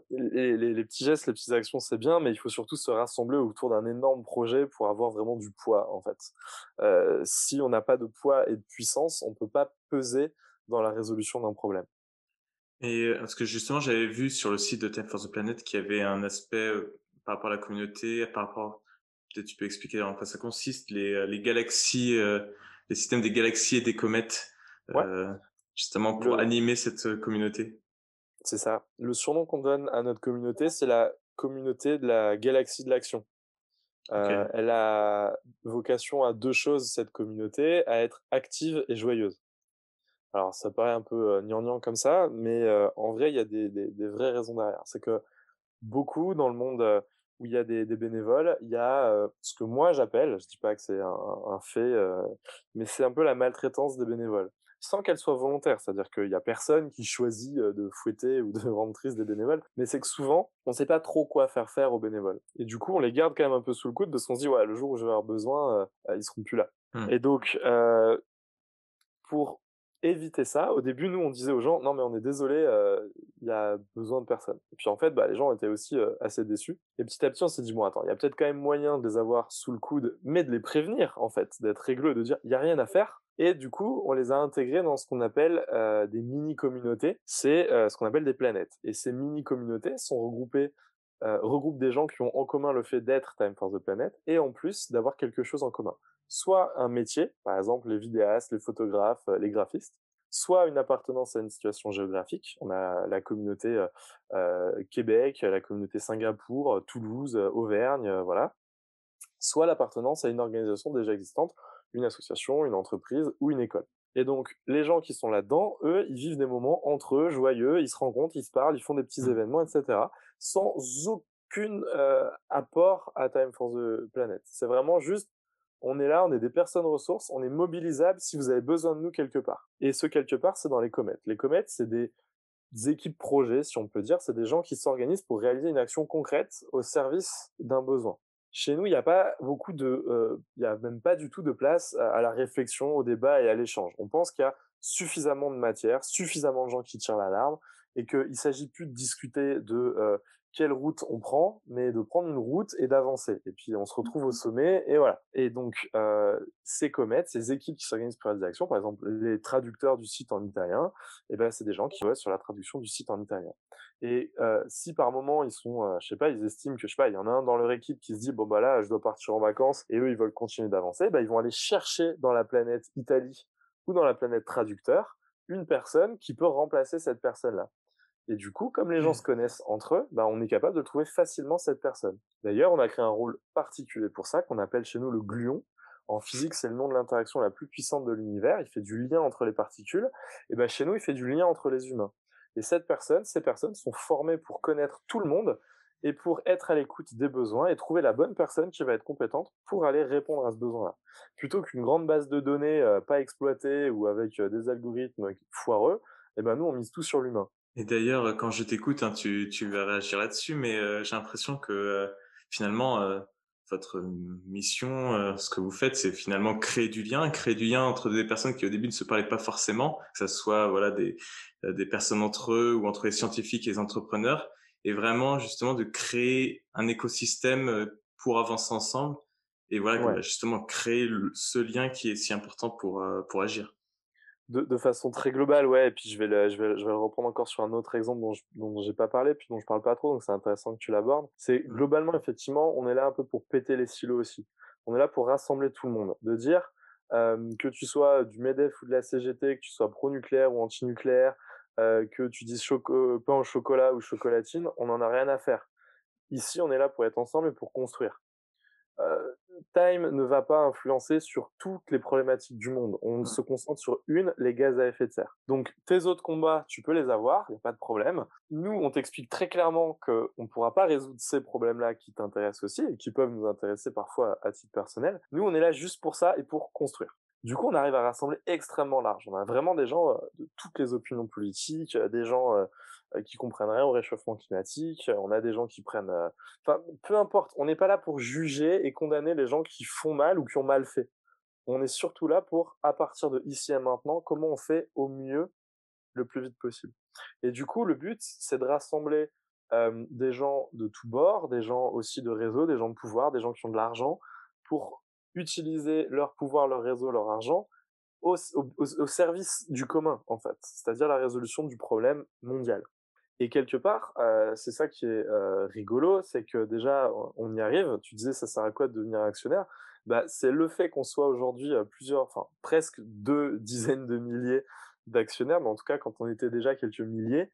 les, les, les, petits gestes, les petites actions c'est bien, mais il faut surtout se rassembler autour d'un énorme projet pour avoir vraiment du poids en fait. Euh, si on n'a pas de poids et de puissance, on peut pas peser dans la résolution d'un problème. Et parce que justement j'avais vu sur le site de Time for the Planet qu'il y avait un aspect par rapport à la communauté, par rapport tu peux expliquer en quoi ça consiste, les, euh, les galaxies, euh, les systèmes des galaxies et des comètes, euh, justement pour animer cette communauté. C'est ça. Le surnom qu'on donne à notre communauté, c'est la communauté de la galaxie de l'action. Elle a vocation à deux choses, cette communauté, à être active et joyeuse. Alors, ça paraît un peu gnangnan comme ça, mais en vrai, il y a des, des, des vraies raisons derrière. C'est que beaucoup dans le monde où il y a des, des bénévoles, il y a euh, ce que moi j'appelle, je dis pas que c'est un, un, fait, euh, mais c'est un peu la maltraitance des bénévoles, sans qu'elle soit volontaire, c'est-à-dire qu'il y a personne qui choisit euh, de fouetter ou de rendre triste des bénévoles, mais c'est que souvent on sait pas trop quoi faire faire aux bénévoles, et du coup on les garde quand même un peu sous le coude parce qu'on se dit ouais le jour où je vais avoir besoin, ils seront plus là. Mmh. Et donc pour éviter ça. Au début, nous, on disait aux gens, non, mais on est désolé, euh, il y a besoin de personnes. Et puis en fait, bah, les gens étaient aussi euh, assez déçus. Et petit à petit, on s'est dit, bon, attends, il y a peut-être quand même moyen de les avoir sous le coude, mais de les prévenir, en fait, d'être régleux, de dire, il y a rien à faire. Et du coup, on les a intégrés dans ce qu'on appelle euh, des mini-communautés. C'est ce qu'on appelle des planètes. Et ces mini-communautés sont regroupées regroupent des gens qui ont en commun le fait d'être Time for the Planet et en plus d'avoir quelque chose en commun soit un métier, par exemple les vidéastes, les photographes, euh, les graphistes, soit une appartenance à une situation géographique. On a la communauté euh, euh Québec, la communauté Singapour, Toulouse, Auvergne, voilà. Soit l'appartenance à une organisation déjà existante, une association, une entreprise ou une école. Et donc, les gens qui sont là-dedans, eux, ils vivent des moments entre eux, joyeux, ils se rencontrent, ils se parlent, ils font des petits mmh. événements, etc., sans aucun euh, apport à Time for the Planet. C'est vraiment juste on est là, on est des personnes ressources, on est mobilisables si vous avez besoin de nous quelque part. Et ce quelque part, c'est dans les comètes. Les comètes, c'est des, équipes projets, si on peut dire, c'est des gens qui s'organisent pour réaliser une action concrète au service d'un besoin. Chez nous, il n'y a pas beaucoup de, euh, il n'y a même pas du tout de place à, la réflexion, au débat et à l'échange. On pense qu'il y a suffisamment de matière, suffisamment de gens qui tirent l'alarme, et qu'il s'agit plus de discuter de euh, quelle route on prend, mais de prendre une route et d'avancer. Et puis on se retrouve au sommet, et voilà. Et donc euh, ces comètes, ces équipes qui s'organisent pour des actions, par exemple les traducteurs du site en italien, et eh ben c'est des gens qui vont sur la traduction du site en italien. Et euh, si par moment ils sont, euh, je sais pas, ils estiment que je sais pas, il y en a un dans leur équipe qui se dit bon bah là je dois partir en vacances, et eux ils veulent continuer d'avancer, bah ils vont aller chercher dans la planète Italie ou dans la planète traducteur une personne qui peut remplacer cette personne-là. Et du coup, comme les gens mmh. se connaissent entre eux, bah, on est capable de trouver facilement cette personne. D'ailleurs, on a créé un rôle particulier pour ça, qu'on appelle chez nous le gluon. En physique, c'est le nom de l'interaction la plus puissante de l'univers. Il fait du lien entre les particules. Et ben, chez nous, il fait du lien entre les humains. Et cette personne, ces personnes sont formées pour connaître tout le monde et pour être à l'écoute des besoins et trouver la bonne personne qui va être compétente pour aller répondre à ce besoin-là. Plutôt qu'une grande base de données euh, pas exploitée ou avec euh, des algorithmes foireux, et ben nous on mise tout sur l'humain. Et d'ailleurs, quand je t'écoute, hein, tu, tu vas réagir là-dessus, mais euh, j'ai l'impression que euh, finalement, euh, votre mission, ce que vous faites, c'est finalement créer du lien, créer du lien entre des personnes qui au début ne se parlaient pas forcément, que ce soit voilà des, des personnes entre eux ou entre les scientifiques et les entrepreneurs, et vraiment justement de créer un écosystème pour avancer ensemble. et voilà, justement créer ce lien qui est si important pour, pour agir de, de, façon très globale, ouais. Et puis je vais le, je vais, je vais le reprendre encore sur un autre exemple dont je, dont j'ai pas parlé, puis dont je parle pas trop, donc c'est intéressant que tu l'abordes. C'est mmh. globalement, effectivement, on est là un peu pour péter les silos aussi. On est là pour rassembler tout le monde, de dire euh, que tu sois du Medef ou de la CGT, que tu sois pro-nucléaire ou anti-nucléaire, euh, que tu dises choco pain au chocolat ou chocolatine, on n'en a rien à faire. Ici, on est là pour être ensemble et pour construire. Euh, Time ne va pas influencer sur toutes les problématiques du monde. On se concentre sur une, les gaz à effet de serre. Donc tes autres combats, tu peux les avoir, il n'y a pas de problème. Nous, on t'explique très clairement qu'on ne pourra pas résoudre ces problèmes-là qui t'intéressent aussi et qui peuvent nous intéresser parfois à titre personnel. Nous, on est là juste pour ça et pour construire. Du coup, on arrive à rassembler extrêmement large. On a vraiment des gens euh, de toutes les opinions politiques, euh, des gens euh, qui comprennent rien au réchauffement climatique. On a des gens qui prennent, euh, enfin, peu importe. On n'est pas là pour juger et condamner les gens qui font mal ou qui ont mal fait. On est surtout là pour, à partir de ici et maintenant, comment on fait au mieux, le plus vite possible. Et du coup, le but, c'est de rassembler euh, des gens de tous bords, des gens aussi de réseau, des gens de pouvoir, des gens qui ont de l'argent, pour utiliser leur pouvoir, leur réseau, leur argent au service du commun, en fait, c'est-à-dire la résolution du problème mondial. Et quelque part, euh, c'est ça qui est euh, rigolo, c'est que déjà, on y arrive. Tu disais, ça sert à quoi de devenir actionnaire? Bah, C'est le fait qu'on soit aujourd'hui plusieurs, enfin presque deux dizaines de milliers d'actionnaires, mais en tout cas, quand on était déjà quelques milliers,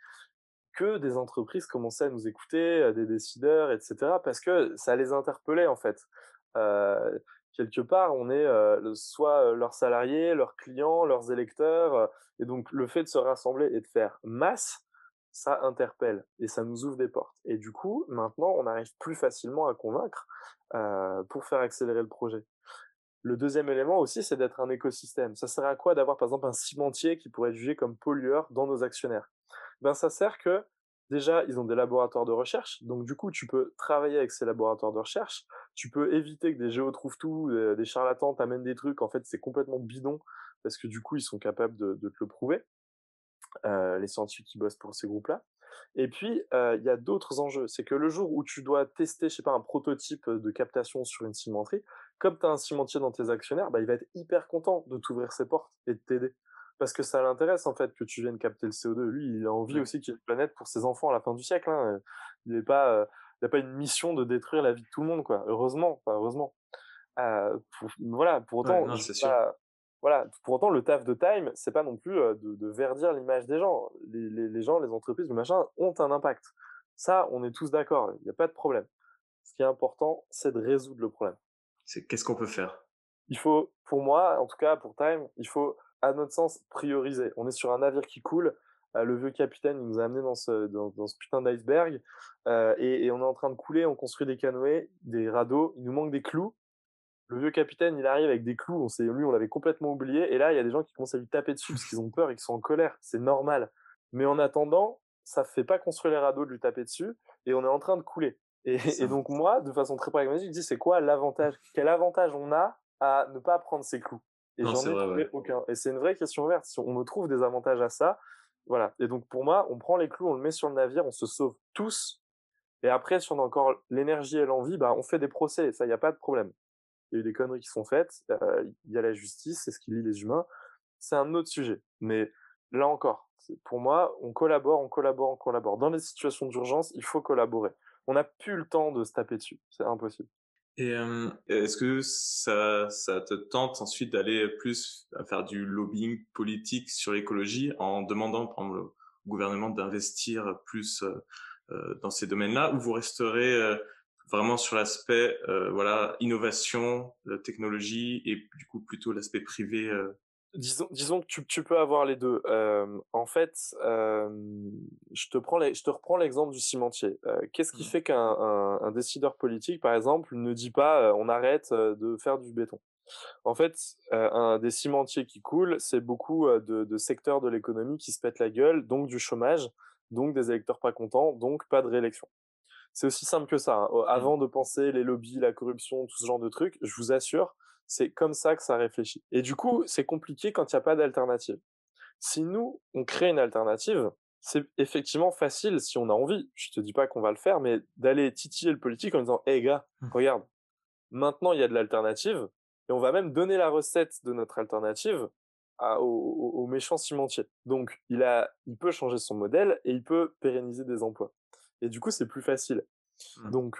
que des entreprises commençaient à nous écouter, des décideurs, etc., parce que ça les interpellait en fait. Euh, quelque part, on est euh, soit leurs salariés, leurs clients, leurs électeurs, et donc le fait de se rassembler et de faire masse, ça interpelle et ça nous ouvre des portes. Et du coup, maintenant, on arrive plus facilement à convaincre pour faire accélérer le projet. Le deuxième élément aussi, c'est d'être un écosystème. Ça sert à quoi d'avoir par exemple un cimentier qui pourrait être jugé comme pollueur dans nos actionnaires? Ben ça sert que déjà ils ont des laboratoires de recherche, donc du coup tu peux travailler avec ces laboratoires de recherche, tu peux éviter que des géos trouvent tout, des charlatans t'amènent des trucs, en fait c'est complètement bidon parce que du coup ils sont capables de, de te le prouver. Euh, les scientifiques qui bossent pour ces groupes-là. Et puis, euh, il y a d'autres enjeux. C'est que le jour où tu dois tester, je sais pas, un prototype de captation sur une cimenterie, comme tu as un cimentier dans tes actionnaires, bah, il va être hyper content de t'ouvrir ses portes et de t'aider. Parce que ça l'intéresse, en fait, que tu viennes capter le CO2. Lui, il a envie aussi qu'il y ait une planète pour ses enfants à la fin du siècle. Hein. Il n'a pas, euh, il pas une mission de détruire la vie de tout le monde, quoi. Heureusement, heureusement. voilà, pour autant, voilà. Pour autant, le taf de Time, c'est pas non plus de, de verdir l'image des gens. Les, les, les, gens, les entreprises, le machin, ont un impact. Ça, on est tous d'accord. Il n'y a pas de problème. Ce qui est important, c'est de résoudre le problème. C'est qu'est-ce qu'on peut faire? Il faut, pour moi, en tout cas pour Time, il faut, à notre sens, prioriser. On est sur un navire qui coule. le vieux capitaine il nous a amené dans ce, dans, dans ce putain d'iceberg euh, et, et, on est en train de couler. On construit des canoës, des radeaux. Il nous manque des clous le vieux capitaine, il arrive avec des clous, on sait, lui, on l'avait complètement oublié, et là, il y a des gens qui commencent à lui taper dessus parce qu'ils ont peur et qu'ils sont en colère. C'est normal. Mais en attendant, ça fait pas construire les radeaux de lui taper dessus, et on est en train de couler. Et, donc, moi, de façon très pragmatique, je dis, c'est quoi l'avantage? Quel avantage on a à ne pas prendre ces clous? Et j'en ai trouvé aucun. Et c'est une vraie question ouverte. Si on me trouve des avantages à ça, voilà. Et donc, pour moi, on prend les clous, on le met sur le navire, on se sauve tous. Et après, si on a encore l'énergie et l'envie, bah, on fait des procès. Ça, il n'y a pas de problème il y a eu des conneries qui sont faites, euh, il y a la justice, c'est ce qui lie les humains, c'est un autre sujet. Mais là encore, pour moi, on collabore, on collabore, on collabore. Dans les situations d'urgence, il faut collaborer. On n'a plus le temps de se taper dessus, c'est impossible. Et est-ce que ça, te tente ensuite d'aller plus à faire du lobbying politique sur l'écologie en demandant, au gouvernement d'investir plus euh, dans ces domaines-là, ou vous resterez vraiment sur l'aspect euh, voilà innovation, la technologie et du coup plutôt l'aspect privé. Euh. Disons, disons que tu, tu peux avoir les deux. Euh, en fait, euh, je te prends les, je te reprends l'exemple du cimentier. Euh, Qu'est-ce qui mmh. fait qu'un un, un, décideur politique, par exemple, ne dit pas on arrête de faire du béton? En fait, un des cimentiers qui coulent, c'est beaucoup de, de secteurs de l'économie qui se pètent la gueule, donc du chômage, donc des électeurs pas contents, donc pas de réélection. C'est aussi simple que ça. Hein. Mmh. Avant de penser les lobbies, la corruption, tout ce genre de trucs, je vous assure, c'est comme ça que ça réfléchit. Et du coup, c'est compliqué quand il n'y a pas d'alternative. Si nous, on crée une alternative, c'est effectivement facile si on a envie. Je te dis pas qu'on va le faire, mais d'aller titiller le politique en disant, hé hey, gars, mmh. regarde, Maintenant, il y a de l'alternative et on va même donner la recette de notre alternative à, au, au, méchant cimentier. Donc, il, a, il peut changer son modèle et il peut pérenniser des emplois. Et du coup, c'est plus facile. Mmh. Donc,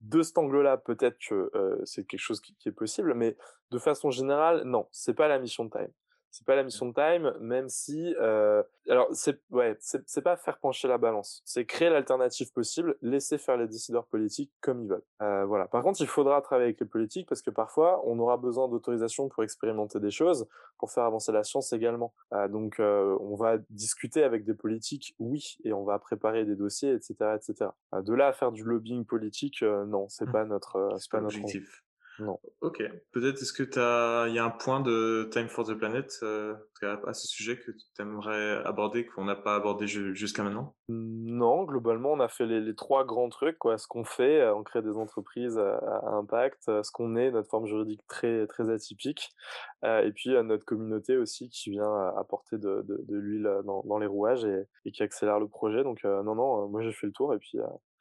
de cet angle-là, peut-être que euh, c'est quelque chose qui, qui, est possible, mais de façon générale, non, c'est pas la mission de Time c'est pas la mission de Time, même si euh, alors c'est ouais c'est pas faire pencher la balance, c'est créer l'alternative possible, laisser faire les décideurs politiques comme ils veulent. Euh, voilà. Par contre, il faudra travailler avec les politiques parce que parfois on aura besoin d'autorisation pour expérimenter des choses, pour faire avancer la science également. Euh, donc on va discuter avec des politiques, oui, et on va préparer des dossiers, etc., etc. De là à faire du lobbying politique, non, c'est mmh. pas notre c'est pas notre objectif. Non. Ok. Peut-être est-ce que tu as, il y a un point de Time for the Planet euh, à ce sujet que tu aimerais aborder qu'on n'a pas abordé jusqu'à maintenant? Non, globalement, on a fait les, trois grands trucs. Quoi. Ce qu'on fait, euh, on crée des entreprises à, impact. Euh, ce qu'on est, notre forme juridique très très atypique, euh, et puis notre communauté aussi qui vient apporter de, de, de l'huile dans, dans, les rouages et, et, qui accélère le projet. Donc non, non, moi j'ai fait le tour et puis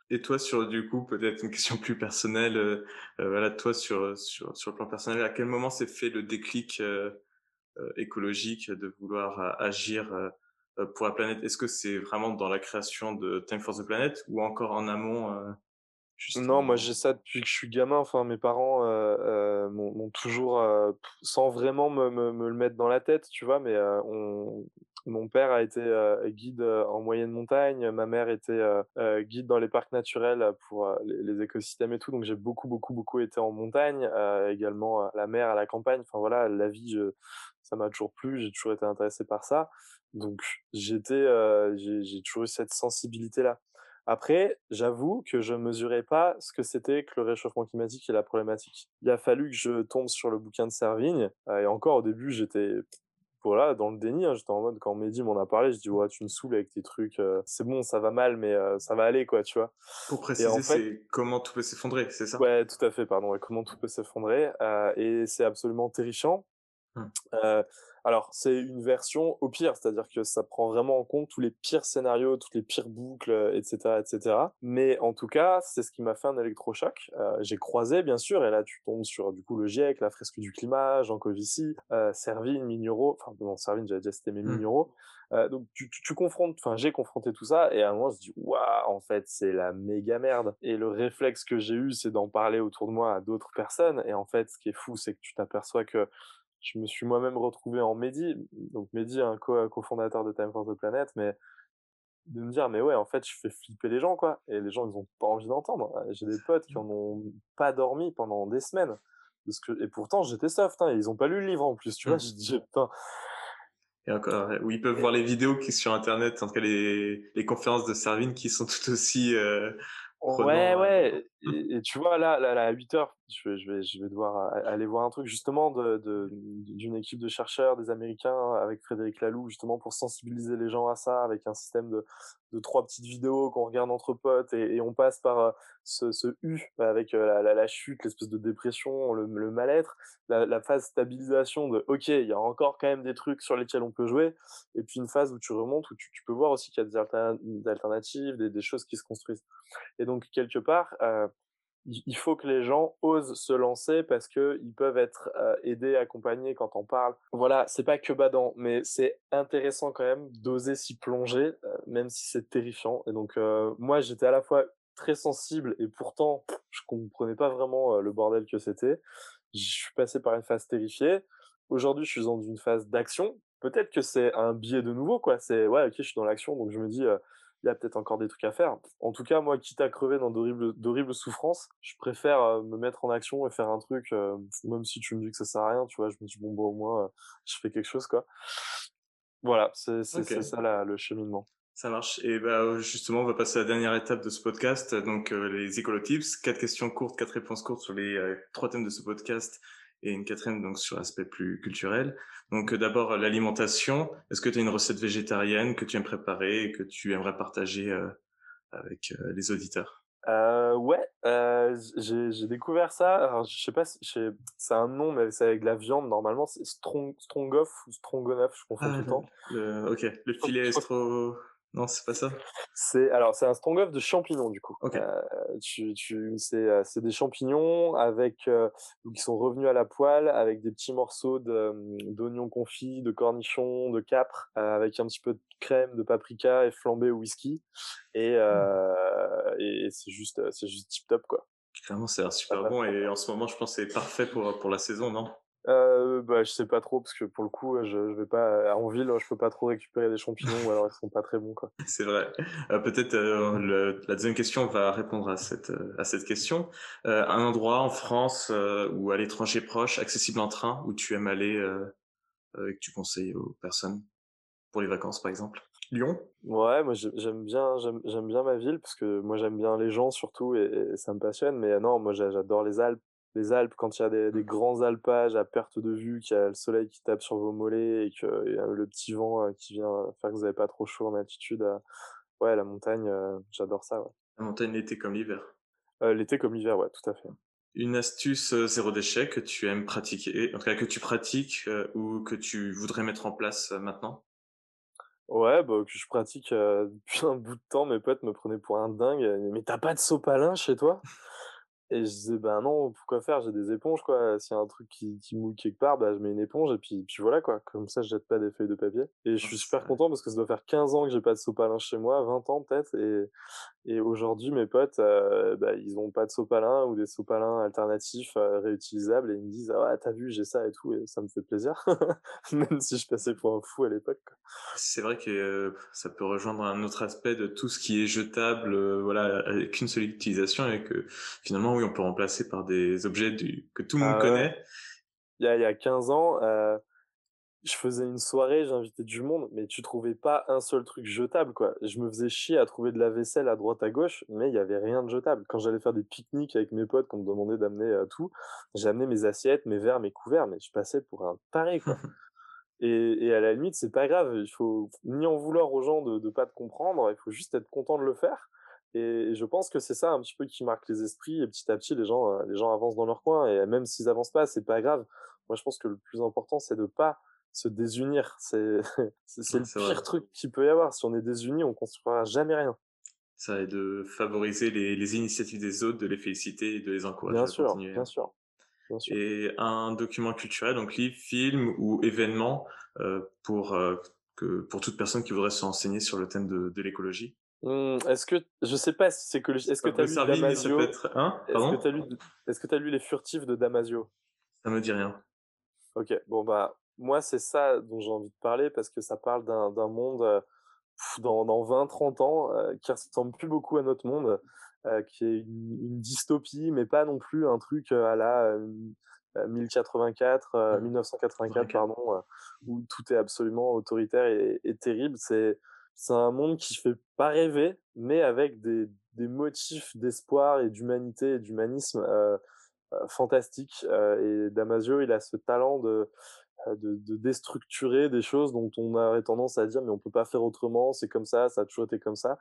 et toi, sur du coup, peut-être une question plus personnelle, euh, euh, voilà, toi sur, sur sur le plan personnel, à quel moment s'est fait le déclic euh, euh écologique de vouloir agir pour la planète? Est-ce que c'est vraiment dans la création de Time for the Planet ou encore en amont non, moi j'ai ça depuis que je suis gamin. Enfin, mes parents euh, m'ont toujours, sans vraiment me, me, me, le mettre dans la tête, tu vois, mais on, mon père a été guide en moyenne montagne, ma mère était guide dans les parcs naturels pour les, écosystèmes et tout. Donc j'ai beaucoup, beaucoup, beaucoup été en montagne, également à la mer, à la campagne. Enfin voilà, la vie, ça m'a toujours plu. J'ai toujours été intéressé par ça. Donc j'ai toujours eu cette sensibilité-là. Après, j'avoue que je mesurais pas ce que c'était que le réchauffement climatique et la problématique. Il a fallu que je tombe sur le bouquin de Servigne, et encore au début, j'étais voilà, dans le déni, hein, j'étais en mode, quand Mehdi m'en a parlé, je dis, ouais, tu me saoules avec tes trucs, euh, c'est bon, ça va mal, mais euh, ça va aller, quoi, tu vois. Pour préciser, c'est comment tout peut s'effondrer, c'est ça? Ouais, tout à fait, pardon, comment tout peut s'effondrer, euh, et c'est absolument terrifiant. Mmh. Alors, c'est une version au pire, c'est-à-dire que ça prend vraiment en compte tous les pires scénarios, toutes les pires boucles, etc., etc. Mais en tout cas, c'est ce qui m'a fait un électrochoc. Euh, j'ai croisé, bien sûr, et là, tu tombes sur, du coup, le GIEC, la fresque du climat, Jean Covici, euh, Servigne, Mignoro, enfin, non, Servigne, j'avais déjà cité mes mmh. Euh, donc, tu, tu, tu confrontes, enfin, j'ai confronté tout ça, et à un moment, je me dis, waouh, en fait, c'est la méga merde. Et le réflexe que j'ai eu, c'est d'en parler autour de moi à d'autres personnes. Et en fait, ce qui est fou, c'est que tu t'aperçois que je me suis moi-même retrouvé en Mehdi, donc Mehdi, un cofondateur de Time for the Planet, mais de me dire, mais ouais, en fait, je fais flipper les gens, quoi. Et les gens, ils ont pas envie d'entendre. J'ai des potes qui en ont pas dormi pendant des semaines. Parce que, et pourtant, j'étais soft, hein, ils ont pas lu le livre en plus, tu vois. Mmh. Je dis, putain. Et encore, où ils peuvent voir les vidéos qui sont sur Internet, en tout cas les, les conférences de Servine qui sont tout aussi euh, Ouais, ouais. Et, tu vois, là, là, à 8 heures, je vais, je vais, je vais devoir aller voir un truc justement de, de, d'une équipe de chercheurs, des Américains, avec Frédéric Laloux, justement pour sensibiliser les gens à ça, avec un système de, de trois petites vidéos qu'on regarde entre potes et, on passe par euh, ce, U avec euh, la, la, chute, l'espèce de dépression, le, mal-être, la, phase stabilisation de OK, il y a encore quand même des trucs sur lesquels on peut jouer, et puis une phase où tu remontes, où tu, peux voir aussi qu'il y a des, alternatives, des, des, choses qui se construisent. Et donc quelque part, euh, il faut que les gens osent se lancer parce que ils peuvent être euh, aidés, accompagnés quand on parle. Voilà, c'est pas que badant, mais c'est intéressant quand même d'oser s'y plonger, euh, même si c'est terrifiant. Et donc euh, moi, j'étais à la fois très sensible et pourtant je comprenais pas vraiment le bordel que c'était. Je suis passé par une phase terrifiée. Aujourd'hui, je suis dans une phase d'action. Peut-être que c'est un biais de nouveau, quoi. C'est ouais, ok, je suis dans l'action, donc je me dis il y a peut-être encore des trucs à faire. En tout cas, moi, quitte à crever dans d'horribles, d'horribles souffrances, je préfère euh, me mettre en action et faire un truc, euh, même si tu me dis que ça sert à rien, tu vois, je me dis, bon, bah, au moins, euh, je fais quelque chose, quoi. Voilà, c'est, c'est, ça là, le cheminement. Ça marche. Et bah, justement, on va passer à la dernière étape de ce podcast, donc les écolotips. Quatre questions courtes, quatre réponses courtes sur les trois thèmes de ce podcast et une quatrième donc sur l'aspect plus culturel. Donc euh, d'abord l'alimentation. Est-ce que tu as une recette végétarienne que tu aimes préparer et que tu aimerais partager euh, avec euh, les auditeurs? Euh, Ouais, euh, j'ai découvert ça. Alors je sais pas, si, c'est un nom, mais c'est avec de la viande normalement. C'est strong, strongoff ou strongonoff, je confonds tout le temps. Le, ok, le filet estro. Non, c'est pas ça. C'est alors c'est un stroganoff de champignons du coup. Euh, tu, tu, c'est euh, c'est des champignons avec euh, qui sont revenus à la poêle avec des petits morceaux de d'oignons confits, de cornichons, de capre, euh, avec un petit peu de crème, de paprika et flambé au whisky. Et, euh, et, et c'est juste c'est juste tip top quoi. Clairement, c'est super bon et en ce moment, je pense que c'est parfait pour, pour la saison, non? Euh, bah, je sais pas trop parce que pour le coup, je, je vais pas en ville, je peux pas trop récupérer des champignons ou alors ils sont pas très bons quoi. C'est vrai. Euh, peut-être euh, le- la deuxième question va répondre à cette, euh, à cette question. Un endroit en France ou à l'étranger proche, accessible en train, où tu aimes aller et que tu conseilles aux personnes pour les vacances, par exemple? Lyon? Ouais, moi j'ai- j'aime bien, j'aime bien ma ville parce que moi j'aime bien les gens surtout et, et ça me passionne. Mais non, moi j'a- j'adore les Alpes. Les Alpes, quand il y a des, des grands alpages à perte de vue, qu'il y a le soleil qui tape sur vos mollets et que il y a le petit vent euh, qui vient faire que vous avez pas trop chaud en altitude, euh, ouais, la montagne, euh, j'adore ça. Ouais. La montagne l'été comme l'hiver. Euh, l'été comme l'hiver, ouais, tout à fait. Une astuce euh, zéro déchet que tu aimes pratiquer, en tout cas que tu pratiques euh, ou que tu voudrais mettre en place euh, maintenant? Ouais, bah, que je pratique euh, depuis un bout de temps. Mes potes me prenaient pour un dingue. euh, Mais t'as pas de sopalin chez toi? Et je disais, bah non, pourquoi faire? J'ai des éponges, quoi. S'il y a un truc qui, qui mouille quelque part, bah, je mets une éponge et puis, puis voilà, quoi. Comme ça, je jette pas des feuilles de papier. Et je Ah, suis super content parce que ça doit faire 15 ans que j'ai pas de sopalin chez moi, 20 ans peut-être. Et, et aujourd'hui, mes potes, euh, bah, ils ont pas de sopalin ou des sopalins alternatifs euh, réutilisables et ils me disent, ah ouais, t'as vu, j'ai ça et tout. Et ça me fait plaisir. Même si je passais pour un fou à l'époque. C'est vrai que euh, ça peut rejoindre un autre aspect de tout ce qui est jetable, voilà, avec une seule utilisation et que finalement, oui, on peut remplacer par des objets du, que tout le monde Ah ouais. connaît. Il y a, il y a 15 ans, je faisais une soirée, j'invitais du monde, mais tu trouvais pas un seul truc jetable, quoi. Je me faisais chier à trouver de la vaisselle à droite à gauche, mais il y avait rien de jetable. Quand j'allais faire des pique-niques avec mes potes, qu'on me demandait d'amener euh, tout, j'amenais mes assiettes, mes verres, mes couverts, mais je passais pour un taré, quoi. Et, et à la limite, c'est pas grave. Il faut ni en vouloir aux gens de, de pas te comprendre. Il faut juste être content de le faire. Et, je pense que c'est ça un petit peu qui marque les esprits. Et petit à petit, les gens, euh, les gens avancent dans leur coin. Et même s'ils avancent pas, c'est pas grave. Moi, je pense que le plus important, c'est de pas se désunir. C'est, Ouais, le pire vrai. truc qu'il peut y avoir. Si on est désunis, on construira jamais rien. Ça et de favoriser les, les initiatives des autres, de les féliciter et de les encourager Bien à sûr, continuer. bien sûr, bien sûr. Et un document culturel, donc livre, film ou événement euh, pour, euh, que, pour toute personne qui voudrait se renseigner sur le thème de, de l'écologie? Hum, est-ce que, je sais pas si c'est que, est-ce que Ça t'as peut lu servir, Damasio? être... Hein? Est-ce lu, que t'as lu Les Furtifs de Damasio? Ça me dit rien. Ok, bon bah moi c'est ça dont j'ai envie de parler parce que ça parle d'un monde euh, dans, dans 20-30 ans euh, qui ressemble plus beaucoup à notre monde, euh, qui est une, une dystopie, mais pas non plus un truc à la euh, euh, 1084, euh, Mhm. 1984 Ok. pardon, où tout est absolument autoritaire et, et terrible. C'est c'est un monde qui fait pas rêver, mais avec des, des motifs d'espoir et d'humanité et d'humanisme fantastique. Euh, et Damasio, il a ce talent de, de, de déstructurer des choses dont on aurait tendance à dire mais on peut pas faire autrement, c'est comme ça, ça a toujours été comme ça.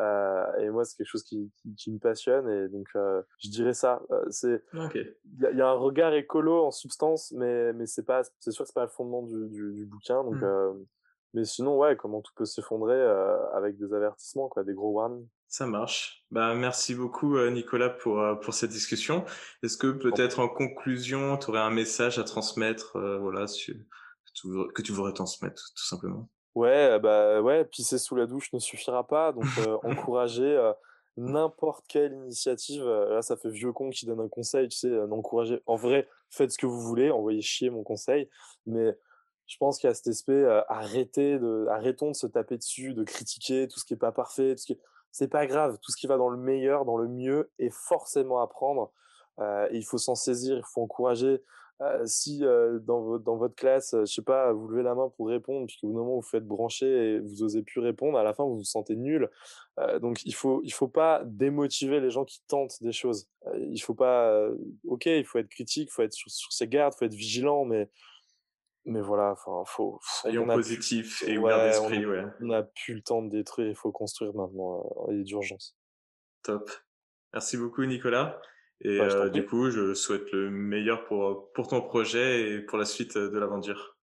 Euh, et moi, c'est quelque chose qui, qui, qui me passionne et donc euh, je dirais ça. Euh, c'est il y, a- il y a un regard écolo en substance, mais mais c'est pas c'est sûr que c'est pas le fondement du, du, du bouquin. Donc Mm. euh, mais sinon ouais, comment tout peut s'effondrer euh, avec des avertissements quoi, des gros warnings. Ça marche. Bah, merci beaucoup, euh, Nicolas, pour, euh, pour cette discussion. Est-ce que peut-être en conclusion, tu aurais un message à transmettre, euh, voilà, sur- que tu voudrais- transmettre, tout simplement? Ouais, bah ouais, pisser sous la douche ne suffira pas, donc euh, encourager euh, n'importe quelle initiative. là, ça fait vieux con qui donne un conseil, tu sais, d'encourager. En vrai, faites ce que vous voulez, envoyez chier mon conseil, mais je pense qu'il y a cet aspect, euh, arrêtez de, arrêtons de se taper dessus, de critiquer tout ce qui est pas parfait, tout ce qui c'est pas grave, tout ce qui va dans le meilleur, dans le mieux, est forcément à prendre. Euh, il faut s'en saisir, il faut encourager. Euh, si euh, dans, votre, dans votre classe, je sais pas, vous levez la main pour répondre, puis qu'au moment où vous faites brancher et vous osez plus répondre, à la fin vous vous sentez nul. Donc il faut il faut pas démotiver les gens qui tentent des choses. Il faut pas, ok, il faut être critique, il faut être sur ses gardes, il faut être vigilant, mais mais voilà, enfin faut. Soyons positifs et ouverts d'esprit, ouais. on n'a plus le temps de détruire, il faut construire maintenant, euh, il est d'urgence. Top. Merci beaucoup, Nicolas. Et Bah, euh, du coup, je souhaite le meilleur pour, pour ton projet et pour la suite euh, de l'aventure.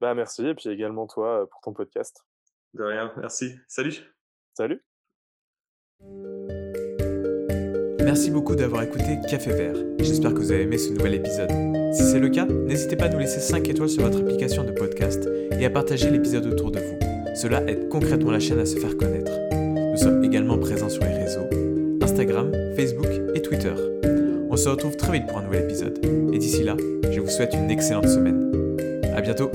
Bah merci, et puis également toi pour ton podcast. De rien. Merci. Salut. Salut Merci beaucoup d'avoir écouté Café Vert. J'espère que vous avez aimé ce nouvel épisode. Si c'est le cas, n'hésitez pas à nous laisser 5 étoiles sur votre application de podcast et à partager l'épisode autour de vous. Cela aide concrètement la chaîne à se faire connaître. Nous sommes également présents sur les réseaux Instagram, Facebook et Twitter. On se retrouve très vite pour un nouvel épisode. Et d'ici là, je vous souhaite une excellente semaine. A bientôt